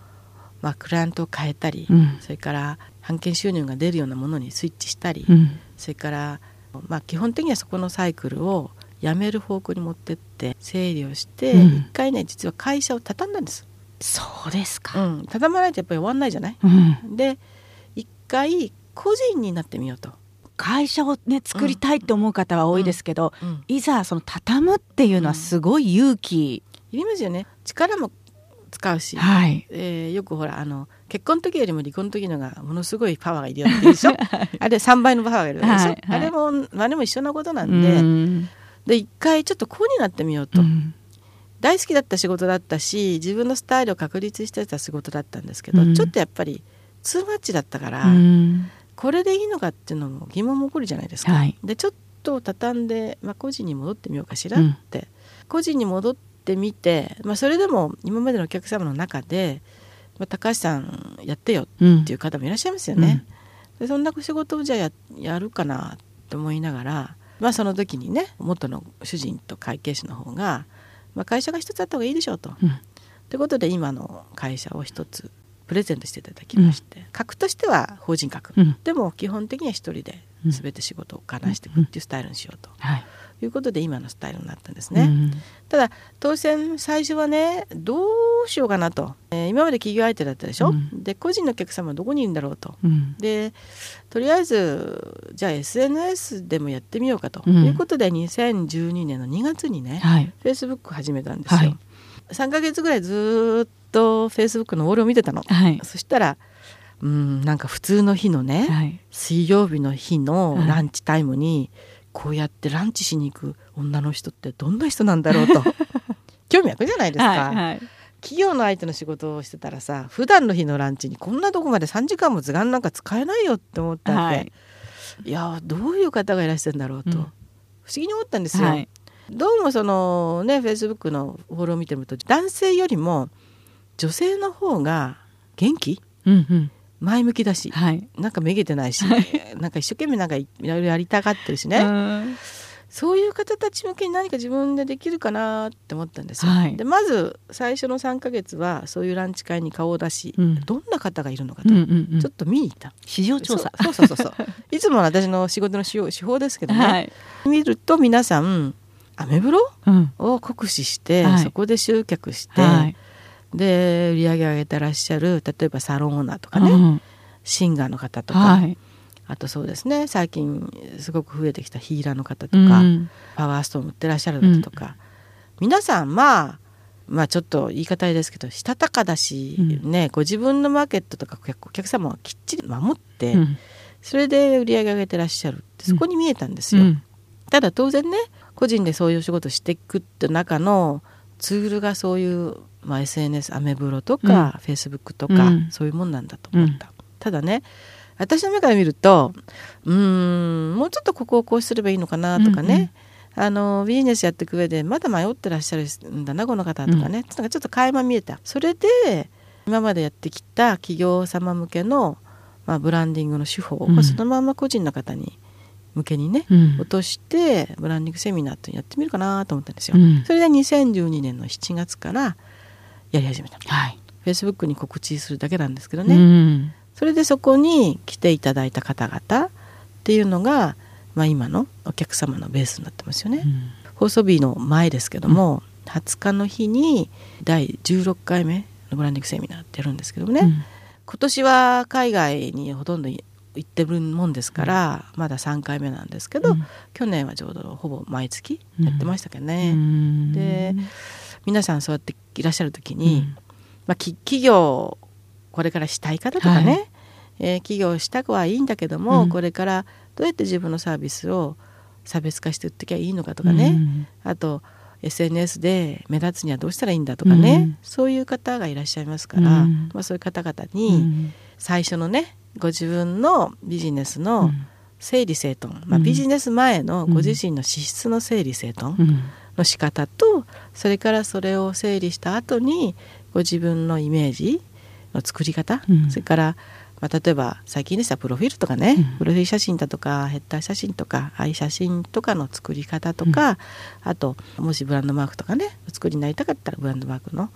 まあ、クライアントを変えたり、うん、それから版権収入が出るようなものにスイッチしたり、うん、それから、まあ、基本的にはそこのサイクルを辞める方向に持ってって整理をして一、うん、回ね実は会社を畳んだんです。そうですか、うん、畳まないとやっぱり終わんないじゃない、うん、で一回個人になってみようと。会社をね作りたいって思う方は多いですけど、うん。うん、いざその畳むっていうのはすごい勇気、いりますよね。力も使うし、はい。えー、よくほらあの結婚の時よりも離婚の時のがものすごいパワーがいるよってでしょ、はい、あれ3倍のパワーがいるでしょ、はい。はい、あれもあれも一緒のことなんで、ん。で一回ちょっとこうになってみようと、うん、大好きだった仕事だったし自分のスタイルを確立してた仕事だったんですけど、うん、ちょっとやっぱりツーマッチだったから、うん、これでいいのかっていうのも疑問も起こるじゃないですか。はい、でちょっと畳んで、まあ、個人に戻ってみようかしらって、個人に戻ってみて、まあ、それでも今までのお客様の中で、まあ、高橋さんやってよっていう方もいらっしゃいますよね。でそんな仕事をじゃあややるかなと思いながらまあ、その時にね元の主人と会計士の方が、まあ、会社が一つあった方がいいでしょうと。と、うん、いうことで今の会社を一つプレゼントしていただきまして、うん、格としては法人格、うん、でも基本的には一人で全て仕事をこなしていくっていうスタイルにしようと。はいいうことで今のスタイルになったんですね。うん、ただ当選最初はねどうしようかなと、えー、今まで企業相手だったでしょ、うん、で個人のお客様はどこにいるんだろうと、うん、でとりあえずじゃあ SNS でもやってみようかと、いうことで2012年の2月にね、はい、Facebook 始めたんですよ。はい、3か月ぐらいずっと Facebook のウォールを見てたの。はい、そしたらうんなんか普通の日のね、はい、水曜日の日のランチタイムに、こうやってランチしに行く女の人ってどんな人なんだろうと。興味湧くじゃないですか。はいはい、企業の相手の仕事をしてたらさ普段の日のランチにこんなとこまで3時間も図鑑なんか使えないよって思ったんで、はい、いやどういう方がいらっしゃるんだろうと、うん、不思議に思ったんですよ。はい、どうもそのねフェイスブックのフォローを見てると男性よりも女性の方が元気、うんうん前向きだし、はい、なんかめげてないし、はい、なんか一生懸命なんかいろいろやりたがってるしね。そういう方たち向けに何か自分でできるかなって思ったんですよ。はい、でまず最初の3か月はそういうランチ会に顔を出し、うん、どんな方がいるのかと、うんうんうん、ちょっと見に行った。市場調査。そうそうそうそう いつもの私の仕事の手法ですけどね、はい、見ると皆さんアメブロを酷使して、うん、そこで集客して。はいで売り上げ上げてらっしゃる例えばサロンオーナーとかね、うん、シンガーの方とか、はい、あとそうですね最近すごく増えてきたヒーラーの方とか、うん、パワーストーン売ってらっしゃる方とか、うん、皆さんまあまあちょっと言い方ですけどしたたかだし、ねご自分のマーケットとかお客様はきっちり守って、それで売り上げ上げてらっしゃるってそこに見えたんですよ。ただ当然ね個人でそういう仕事していくって中のツールがそういうまあ、SNS アメブロとか、フェイスブックとか、そういうもんなんだと思った、ただね私の目から見るとうんもうちょっとここをこうすればいいのかなとかね、うんうん、あのビジネスやっていく上でまだ迷ってらっしゃるんだなこの方とかね、うん、なんかちょっと垣間見えた。それで今までやってきた企業様向けの、まあ、ブランディングの手法を、そのまま個人の方に向けにね、うん、落としてブランディングセミナーってやってみるかなと思ったんですよ。うん、それで2012年の7月からやり始めた、はい、フェイスブックに告知するだけなんですけどね、うん、それでそこに来ていただいた方々っていうのが、まあ、今のお客様のベースになってますよね、うん、放送日の前ですけども、うん、20日の日に第16回目のブランディングセミナーってやるんですけどもね、うん、今年は海外にほとんど行ってるもんですから、まだ3回目なんですけど、去年はちょうどほぼ毎月やってましたけどね。で皆さんそうやっていらっしゃる時に、うん、まあ、企業これからしたい方とかね、はい、えー、企業したくはいいんだけども、うん、これからどうやって自分のサービスを差別化して売ってきゃいいのかとかね、うん、あと SNS で目立つにはどうしたらいいんだとかね、うん、そういう方がいらっしゃいますから、まあ、そういう方々に最初のねご自分のビジネスの整理整頓、まあ、ビジネス前のご自身の資質の整理整頓の仕方とそれからそれを整理した後にご自分のイメージの作り方、それからまあ、例えば最近でしたらプロフィールとかね、うん、プロフィール写真だとかヘッダー写真とかああいう写真とかの作り方とか、うん、あともしブランドマークとかねお作りになりたかったらブランドマークの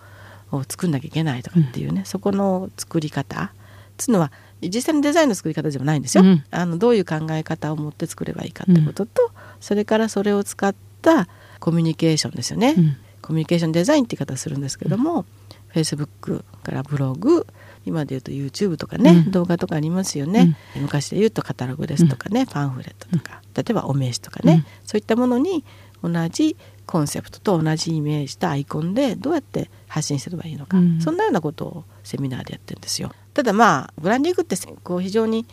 を作んなきゃいけないとかっていうね、うん、そこの作り方。つうのは実際のデザインの作り方でもないんですよ、あのどういう考え方を持って作ればいいかってことと、それからそれを使ったコミュニケーションですよね、コミュニケーションデザインって言い方するんですけども、フェイスブックからブログ今で言うと YouTube とかね、うん、動画とかありますよね、うん、昔で言うとカタログですとかね、うん、パンフレットとか例えばお名刺とかね、そういったものに同じコンセプトと同じイメージとアイコンでどうやって発信すればいいのか、そんなようなことをセミナーでやってるんですよ。ただまあブランディングってこう非常に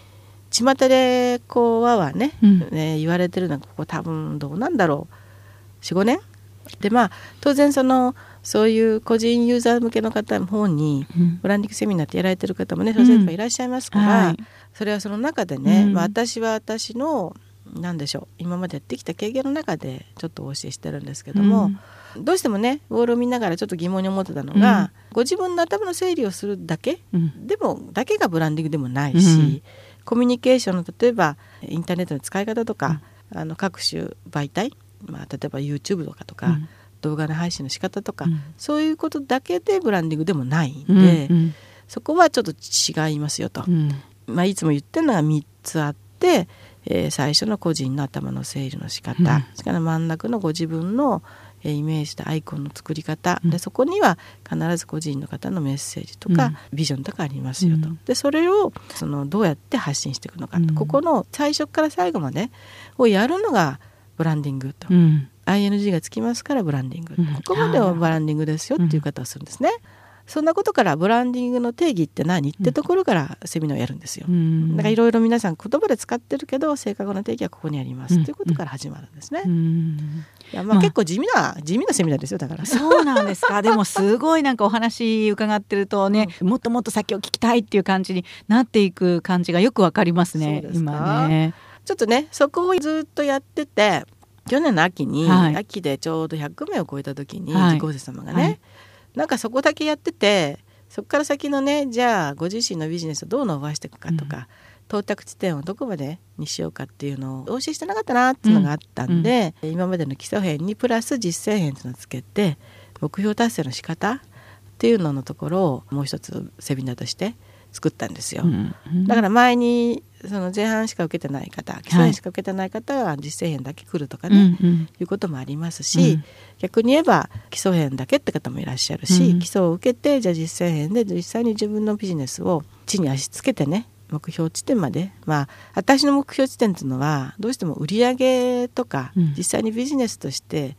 巷でこうははね,、ね言われてるのはここ多分どうなんだろう45年？でまあ当然そのそういう個人ユーザー向けの方の方にブランディングセミナーってやられてる方もね、うん、いらっしゃいますから、はい、それはその中でね、うん、まあ、私は私の何でしょう今までやってきた経験の中でちょっとお教えしてるんですけども、うん、どうしてもねボールを見ながらちょっと疑問に思ってたのが、うん、ご自分の頭の整理をするだけ、うん、でもだけがブランディングでもないし、コミュニケーションの例えばインターネットの使い方とか、あの各種媒体、まあ、例えば YouTube とかとか、動画の配信の仕方とか、うん、そういうことだけでブランディングでもないんで、そこはちょっと違いますよと、うん、まあ、いつも言ってるのが3つあって、えー、最初の個人の頭の整理の仕方、うん、それから真ん中のご自分のイメージとアイコンの作り方、でそこには必ず個人の方のメッセージとか、ビジョンとかありますよと、でそれをそのどうやって発信していくのかと、ここの最初から最後までをやるのがブランディングと、ING がつきますからブランディング、うん、ここまではブランディングですよっていう方をするんですね。そんなことからブランディングの定義って何？ってところからセミナーをやるんですよ。だからいろいろ皆さん言葉で使ってるけど正確な定義はここにありますということから始まるんですね。いやまあ結構地味な、地味なセミナーですよだから。そうなんですか。でもすごいなんかお話伺ってるとね、もっともっと先を聞きたいっていう感じになっていく感じがよくわかりますね。今ね。ちょっとねそこをずっとやってて。去年の秋に、はい、秋でちょうど100名を超えた時に、はい、ご様がね、はい、なんかそこだけやっててそこから先のねじゃあご自身のビジネスをどう伸ばしていくかとか、うん、到達地点をどこまでにしようかっていうのをお教えしてなかったなっていうのがあったんで、うん。うん、今までの基礎編にプラス実践編っていうのをつけて目標達成の仕方っていうののところをもう一つセミナーとして作ったんですよ、うんうん、だから前にその前半しか受けてない方基礎編しか受けてない方は実践編だけ来るとかね、はい、いうこともありますし、うん、逆に言えば基礎編だけって方もいらっしゃるし、うん、基礎を受けてじゃあ実践編で実際に自分のビジネスを地に足つけてね目標地点までまあ私の目標地点っていうのはどうしても売り上げとか、うん、実際にビジネスとして、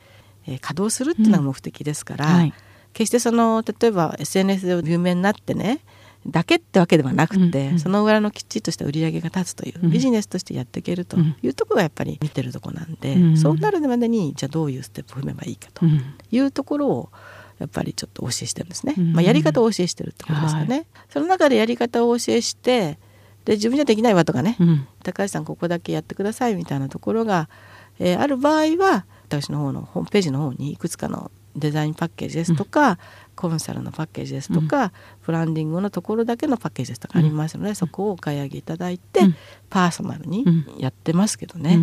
えー、稼働するっていうのが目的ですから、はい、決してその例えば SNS で有名になってねだけってわけではなくて、うんうん、その裏のきっちりとした売り上げが立つという、うん、ビジネスとしてやっていけるというところがやっぱり見てるとこなんで、うん、そうなるまでにじゃあどういうステップを踏めばいいかというところをやっぱりちょっとお教えしてるんですね、うん、まあ、やり方をお教えしてるってことですかね、はい、その中でやり方をお教えしてで自分じゃできないわとかね、高橋さんここだけやってくださいみたいなところが、えー、ある場合は私の方のホームページの方にいくつかのデザインパッケージですとか、コンサルのパッケージですとか、うん、ブランディングのところだけのパッケージですとかありますので、うん、そこをお買い上げいただいて、うん、パーソナルにやってますけどね。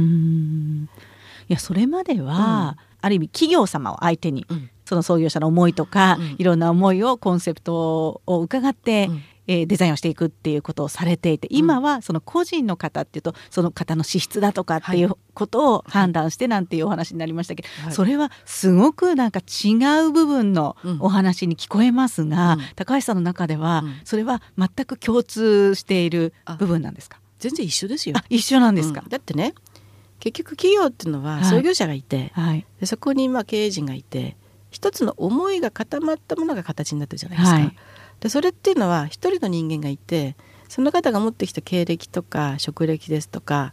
いやそれまでは、ある意味企業様を相手に、その創業者の思いとか、いろんな思いをコンセプトを伺って、えー、デザインをしていくっていうことをされていて今はその個人の方っていうとその方の資質だとかっていうことを判断してなんていうお話になりましたけど、はい、それはすごくなんか違う部分のお話に聞こえますが、うん、高橋さんの中ではそれは全く共通している部分なんですか？全然一緒ですよ。一緒なんですか、うん、だってね結局企業っていうのは創業者がいて、はい、でそこにまあ経営陣がいて一つの思いが固まったものが形になってるじゃないですか。はいでそれっていうのは一人の人間がいてその方が持ってきた経歴とか職歴ですとか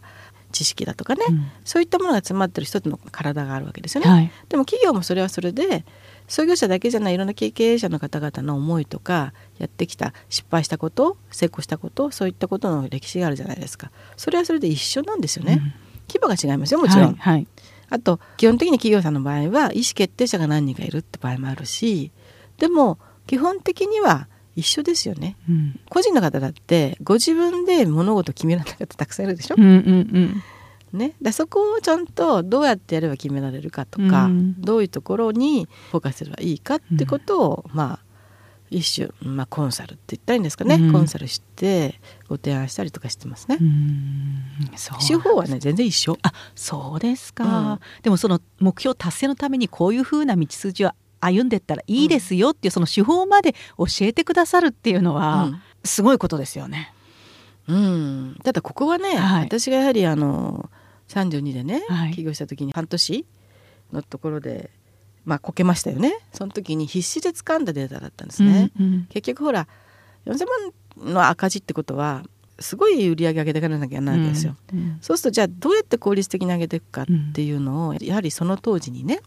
知識だとかね、うん、そういったものが詰まってる一つの体があるわけですよね。はい、でも企業もそれはそれで創業者だけじゃないいろんな経営者の方々の思いとかやってきた失敗したこと成功したことそういったことの歴史があるじゃないですか。それはそれで一緒なんですよね、うん、規模が違いますよもちろん、はいはい、あと基本的に企業さんの場合は意思決定者が何人かいるって場合もあるしでも基本的には一緒ですよね、うん、個人の方だってご自分で物事を決められた方たくさんいるでしょ、うんうんうん。ね、だそこをちゃんとどうやってやれば決められるかとか、うん、どういうところにフォーカスすればいいかってことを、うん、まあ一種、まあ、コンサルって言ったらいいんですかね、うん、コンサルしてご提案したりとかしてますね。手法はね全然一緒。あそうですか、でもその目標達成のためにこういうふうな道筋は歩んでったらいいですよっていう、その手法まで教えてくださるっていうのは、すごいことですよね。うん、ただここはね、はい、私がやはりあの32でね、はい、起業した時に半年のところでまあこけましたよね。その時に必死で掴んだデータだったんですね、うんうん、結局ほら4000万の赤字ってことはすごい売り上げ上げていかなきゃいけないわけですよ、うんうん、そうするとじゃあどうやって効率的に上げていくかっていうのを、やはりその当時にね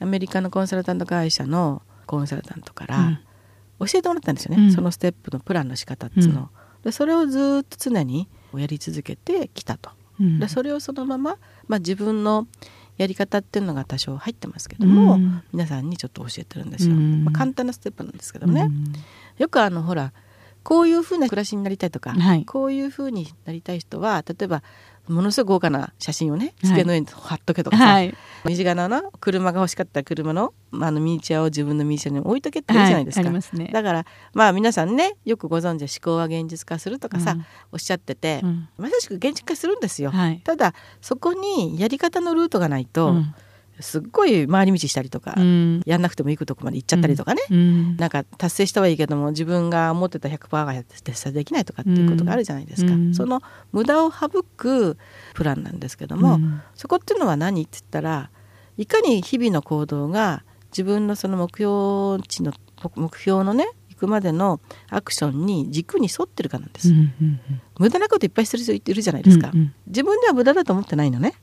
アメリカのコンサルタント会社のコンサルタントから教えてもらったんですよね、うん、そのステップのプランの仕方っていうのを、でそれをずっと常にやり続けてきたと、でそれをそのまま、まあ、自分のやり方っていうのが多少入ってますけども、うん、皆さんにちょっと教えてるんですよ、うん、まあ、簡単なステップなんですけどね、うん、よくあのほらこういうふうな暮らしになりたいとか、はい、こういうふうになりたい人は例えばものすごい豪華な写真をね机の上に貼っとけとかさ、はい、身近なの車が欲しかったら車の,、まあ、あのミニチュアを自分のミニチュアに置いとけって言うじゃないですか、はいすね、だからまあ皆さんねよくご存知思考は現実化するとかさ、うん、おっしゃってて、うん、まさしく現実化するんですよ、はい、ただそこにやり方のルートがないと、うんすっごい回り道したりとか、うん、やんなくても行くとこまで行っちゃったりとかね、うん、なんか達成したはいいけども自分が思ってた100%が達成できないとかっていうことがあるじゃないですか、うん、その無駄を省くプランなんですけども、そこっていうのは何って言ったらいかに日々の行動が自分のその目標値の目標のね行くまでのアクションに軸に沿ってるかなんです、うんうんうん、無駄なこといっぱいしてる人いるじゃないですか、うんうん、自分では無駄だと思ってないのね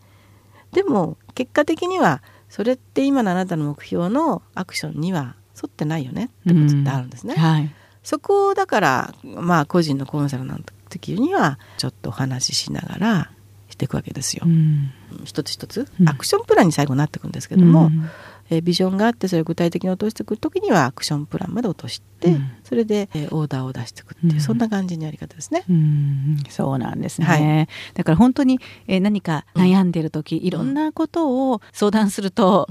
でも結果的にはそれって今のあなたの目標のアクションには沿ってないよね。ってことってあるんですね。うん。はい、そこをだからまあ個人のコンサルの時にはちょっとお話ししながらしていくわけですよ。うん、一つ一つ。アクションプランに最後なっていくんですけども、うん、えー、ビジョンがあってそれを具体的に落としていく時にはアクションプランまで落として、うん、それで、えー、オーダーを出していくっていう、うん、そんな感じのやり方ですね。うん、そうなんですね、はい、だから本当に、えー、何か悩んでる時、いろんなことを相談すると、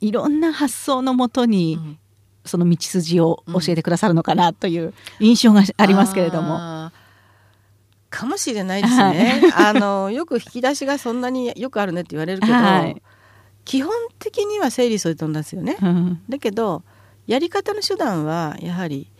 いろんな発想のもとに、その道筋を教えてくださるのかなという印象がありますけれども。かもしれないですね。はい、あのよく引き出しがそんなによくあるねって言われるけど、はい、基本的には整理整頓ですよね。だけどやり方の手段はやはり、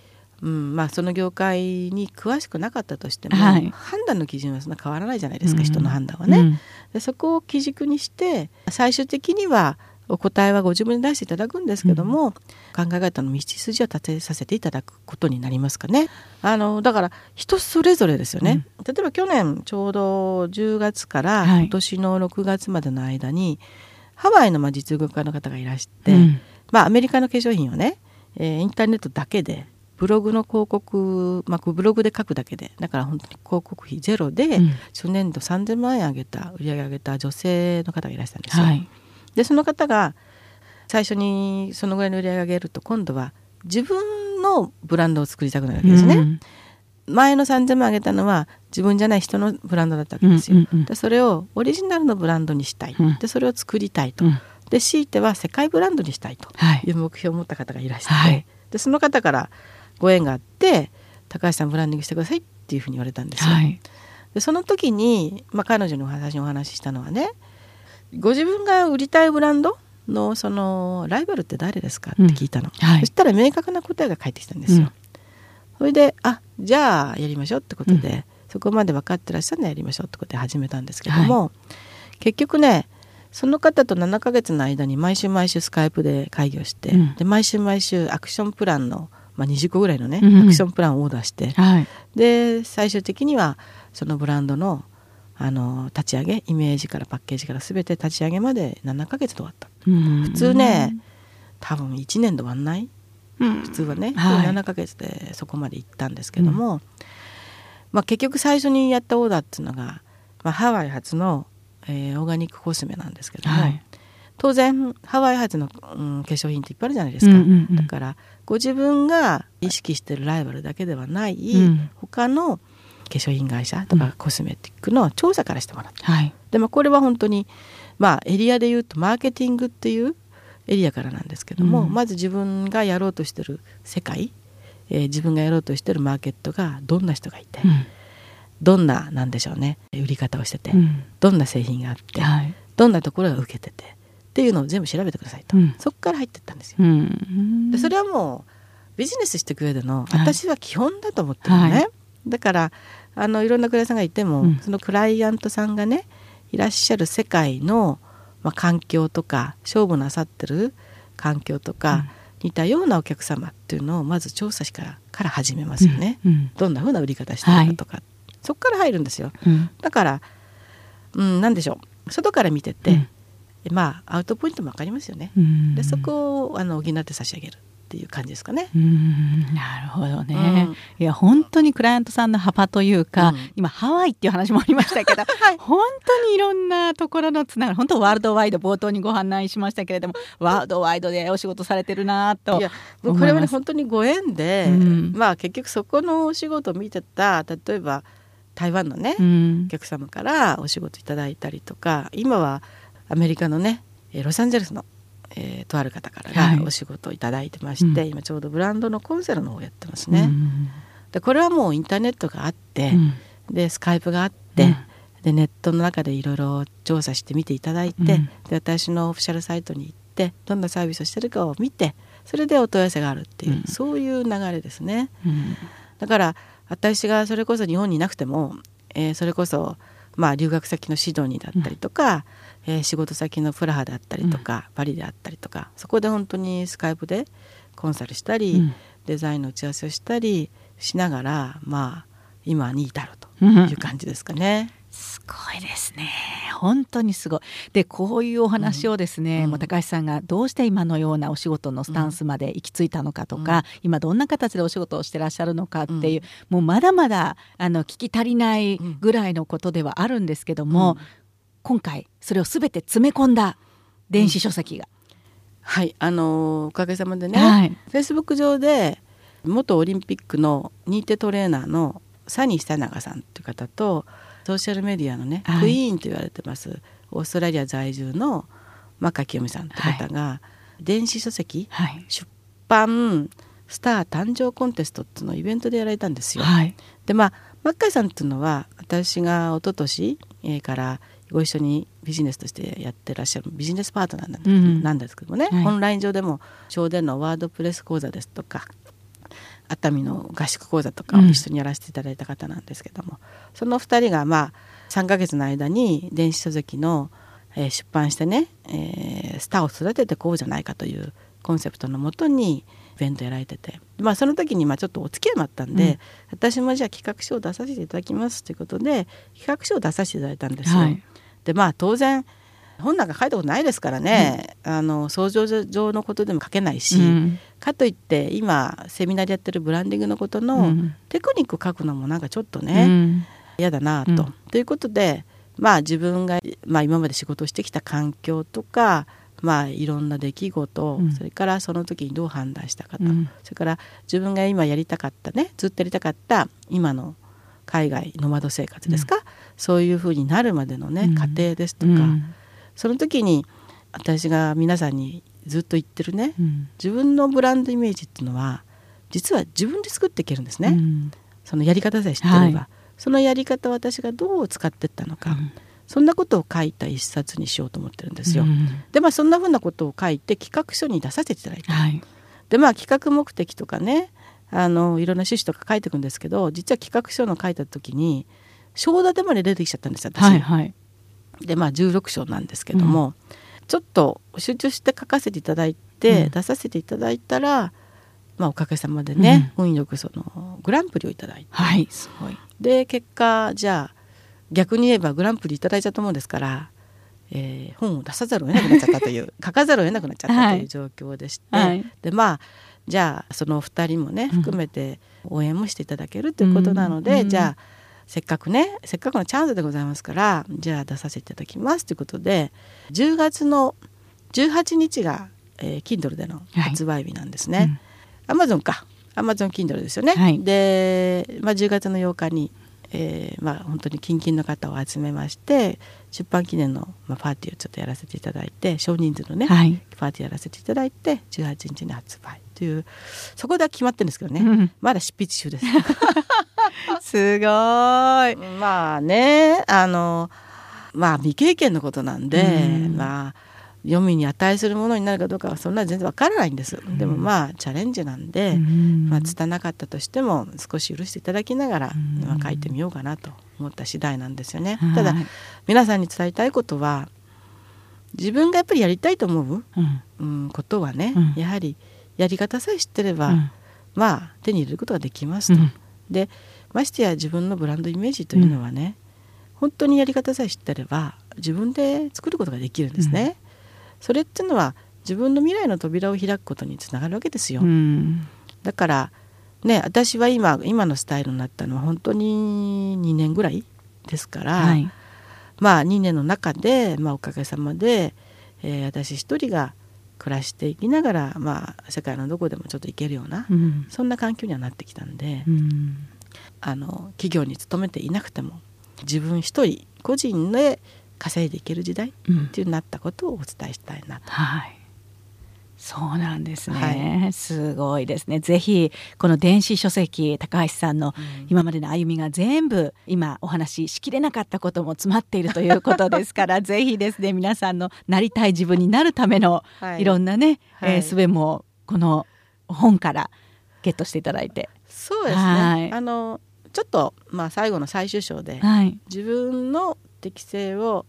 うんまあ、その業界に詳しくなかったとしても、はい、判断の基準はそんな変わらないじゃないですか、うん、人の判断はね、うん、で。そこを基軸にして最終的にはお答えはご自分で出していただくんですけども、うん、考え方の道筋を立てさせていただくことになりますかね。あのだから人それぞれですよね、うん、例えば去年ちょうど10月から今年の6月までの間に、はいハワイのまあ実業家の方がいらして、うん、まあ、アメリカの化粧品をね、えー、インターネットだけでブログの広告、まあ、ブログで書くだけでだから本当に広告費ゼロで、うん、初年度3,000万円上げた売り上げ上げた女性の方がいらしたんですよ。はい、でその方が最初にそのぐらいの売り上げ上げると今度は自分のブランドを作りたくなるわけですね。うん前の3,000万上げたのは自分じゃない人のブランドだったわけですよ。でそれをオリジナルのブランドにしたい、うん、でそれを作りたいと、うん、で強いては世界ブランドにしたいとい。う目標を持った方がいらして、はい、でその方からご縁があって高橋さんブランディングしてくださいっていうふうに言われたんですよ。はい、でその時に、まあ、彼女にお話お話ししたのはねご自分が売りたいブランドのそのライバルって誰ですかって聞いたの、うん。はい、そしたら明確な答えが返ってきたんですよ。それであじゃあやりましょうってことで、うん、そこまで分かってらっしゃるのやりましょうってことで始めたんですけども、はい、結局ねその方と7ヶ月の間に毎週毎週スカイプで会議をして、うん、で毎週毎週アクションプランのまあ、20個ぐらいのね、うん。アクションプランをオーダーしてはい。で最終的にはそのブランドのあの立ち上げイメージからパッケージから全て立ち上げまで7ヶ月で終わった。普普通ね多分1年で終わんない普普通はね、はい。7ヶ月でそこまで行ったんですけども、まあ、結局最初にやったオーダーっていうのが、まあ、ハワイ発の、えーオーガニックコスメなんですけども、はい。当然ハワイ発の、うん、化粧品っていっぱいあるじゃないですか、うんうんうん。だからご自分が意識してるライバルだけではない、うん。他の化粧品会社とかコスメティックの調査からしてもらった。はい。でもこれは本当にまあエリアで言うとマーケティングっていうエリアからなんですけども、うん。まず自分がやろうとしてる世界、えー自分がやろうとしてるマーケットがどんな人がいて、うん。どんななんでしょうね売り方をしてて、うん。どんな製品があって、はい。どんなところが受けててっていうのを全部調べてくださいと、うん。そこから入ってったんですよ。うん。でそれはもうビジネスしていく上でのはい。私は基本だと思ってるのね、はい。だからあのいろんなクライアントさんがいても、うん。そのクライアントさんがねいらっしゃる世界の、まあ、環境とか勝負なさってる環境とか、似たようなお客様っていうのをまず調査しからから始めますよね、うん。どんな風な売り方してるかとか、そこから入るんですよ。うん。だからうん何でしょう。外から見てて、まあアウトポイントも分かりますよね、うん。でそこをあの補って差し上げるっていう感じですかね。うんなるほどね、うん。いや本当にクライアントさんの幅というか、うん。今ハワイっていう話もありましたけど、本当にいろんなところのつながり本当ワールドワイド冒頭にご案内しましたけれどもワールドワイドでお仕事されてるなといやこれはね本当にご縁で、うん。まあ結局そこのお仕事を見てた例えば台湾のね、うん。お客様からお仕事いただいたりとか今はアメリカのねえーロサンゼルスの、えーとある方からはい。がお仕事をいただいてまして、うん。今ちょうどブランドのコンセルの方をやってますね。うんでこれはもうインターネットがあって、うん。でスカイプがあって、うん。でネットの中でいろいろ調査して見ていただいて、うん。で私のオフィシャルサイトに行ってどんなサービスをしてるかを見てそれでお問い合わせがあるっていう、うん。そういう流れですね。うん。だから私がそれこそ日本にいなくても、えーそれこそまあ留学先のシドニーだったりとか、えー仕事先のプラハだったりとか、パリであったりとかそこで本当にスカイプでコンサルしたり、うん。デザインの打ち合わせをしたりしながらまあ今に至るとうん。いう感じですかね。すごいですね。本当にすごい。でこういうお話をですね、うん。高橋さんがどうして今のようなお仕事のスタンスまで行き着いたのかとか、うん。今どんな形でお仕事をしてらっしゃるのかっていう、もうまだまだあの聞き足りないぐらいのことではあるんですけども、うん今回それを全て詰め込んだ電子書籍が、はいあのーおかげさまでね、はい。フェイスブック上で元オリンピックの認定トレーナーのサニー久永さんという方とソーシャルメディアのね、はい。クイーンと言われてますオーストラリア在住の真香清美さんという方が、電子書籍はい。出版スター誕生コンテストっていうのをイベントでやられたんですよ。はい。でまあマッカイさんっていうのは私が一昨年えーからご一緒にビジネスとしてやってらっしゃるビジネスパートナーなんです,、うん。なんですけどもね、はい。オンライン上でも小でのワードプレス講座ですとか熱海の合宿講座とかを一緒にやらせていただいた方なんですけども、その2人がまあ3ヶ月の間に電子書籍の、えー出版してね、えースターを育ててこうじゃないかというコンセプトのもとにイベントやられてて、まあ、その時にまあちょっとお付き合いもあったんで、うん。私もじゃあ企画書を出させていただきますということで企画書を出させていただいたんですよ。はいでまあ当然本なんか書いたことないですからね、あの想像上のことでも書けないし、うん。かといって今セミナーでやってるブランディングのことうのん。テクニックを書くのもなんかちょっとうねん。嫌、だなと。うん。ということでまあ自分が、まあ、今まで仕事をしてきた環境とかまあいろんな出来事、うん。それからその時にどう判断したかと、うん。それから自分が今やりたかったねずっとやりたかった今の海外ノマド生活ですか、そういうふうになるまでのね、うん。過程ですとか、うん。その時に私が皆さんにずっと言ってるねうん。自分のブランドイメージっていうのは実は自分で作っていけるんですね、うん。そのやり方さえ知ってれば、はい。そのやり方を私がどう使っていったのか、うん。そんなことを書いた一冊にしようと思ってるんですよ。うん。でまあそんなふうなことを書いて企画書に出させていただいて、はい。でまあ企画目的とかねあのいろんな趣旨とか書いていくんですけど実は企画書の書いた時に章立てまで出てきちゃったんです私。はいはい。でまあ16章なんですけども、ちょっと集中して書かせていただいて、うん。出させていただいたらまあ、おかげさまでね、うん、運よくそのグランプリをいただいて、はい、すごい。で結果じゃあ逆に言えばグランプリいただいちゃったもんですから、えー、本を出さざるを得なくなっちゃったという 書かざるを得なくなっちゃったという状況でして、はい、でまあじゃあそのお二人もね含めて応援もしていただけるということなので、うん、じゃあせっかくねせっかくのチャンスでございますからじゃあ出させていただきますということで10月の18日が、えー、Kindle での発売日なんですね。アマゾンか。アマゾン Kindle ですよね。はい、で、まあ、10月の8日にえー、まあ本当に近々の方を集めまして出版記念の、まあ、パーティーをちょっとやらせていただいて少人数のね、はい、パーティーやらせていただいて18日に発売というそこでは決まってるんですけどね、うん、まだ執筆中です。すごい。まあねあのまあ未経験のことなんで、うん、まあ読みに値するものになるかどうかはそんな全然わからないんです、うん、でもまあチャレンジなんで、うん、まあ拙かったとしても少し許していただきながら、うん、まあ、書いてみようかなと思った次第なんですよね、ただ皆さんに伝えたいことは自分がやっぱりやりたいと思う、うん。ことはね、やはりやり方さえ知ってれば、まあ手に入れることができますと。でましてや自分のブランドイメージというのはね、本当にやり方さえ知ってれば自分で作ることができるんですね。それっていうのは自分の未来の扉を開くことにつながるわけですよ。うん、だからね私は今今のスタイルになったのは本当に2年ぐらいですから、はい、まあ2年の中で、まあ、おかげさまで、えー、私一人が暮らしていきながら、まあ、世界のどこでもちょっと行けるような、うん、そんな環境にはなってきたんで、うん、あの企業に勤めていなくても自分一人個人で稼いでいける時代っていうなったことをお伝えしたいなと。はい。そうなんですね、はい、すごいですね。ぜひこの電子書籍高橋さんの今までの歩みが全部今お話ししきれなかったことも詰まっているということですから ぜひですね皆さんのなりたい自分になるためのい。ろんなね、はい、えー、術もこの本からゲットしていただいてそうですね、はい、あのちょっと、まあ、最後の最終章で、はい、自分の適性を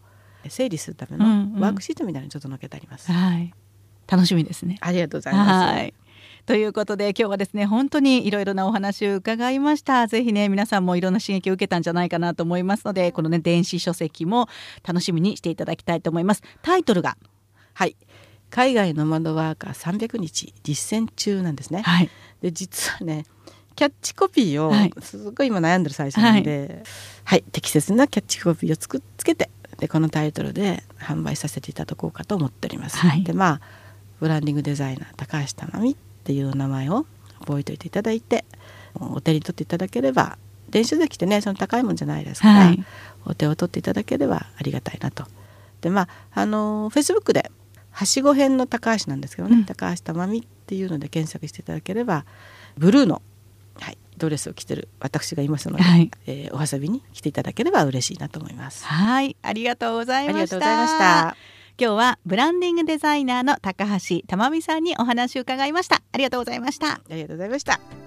整理するためのワークシートみたいにちょっと載けてあります、うんうん、はい、楽しみですね。ありがとうございます。はい。ということで今日はですね本当にいろいろなお話を伺いました。ぜひね皆さんもいろんな刺激を受けたんじゃないかなと思いますのでこのね電子書籍も楽しみにしていただきたいと思います。タイトルがはい。海外のマドワーカー300日実践中なんですね、はい、で実はねキャッチコピーをすごい今悩んでる最初なんで、はい、はい、適切なキャッチコピーをつくつけてでこのタイトルで販売させていただこうかと思っております。はい、でまあブランディングデザイナー高橋珠美っていう名前を覚えておいていただいてお手に取っていただければ電子書籍ってねその高いもんじゃないですから、はい、お手を取っていただければありがたいなと。でまああのフェイスブックではしご編の高橋なんですけどね、うん、高橋珠美っていうので検索していただければブルーのドレスを着てる私がいますので、はい、えー、お遊びに来ていただければ嬉しいなと思います。はい。ありがとうございました。今日はブランディングデザイナーの高橋珠美さんにお話を伺いました。ありがとうございました。ありがとうございました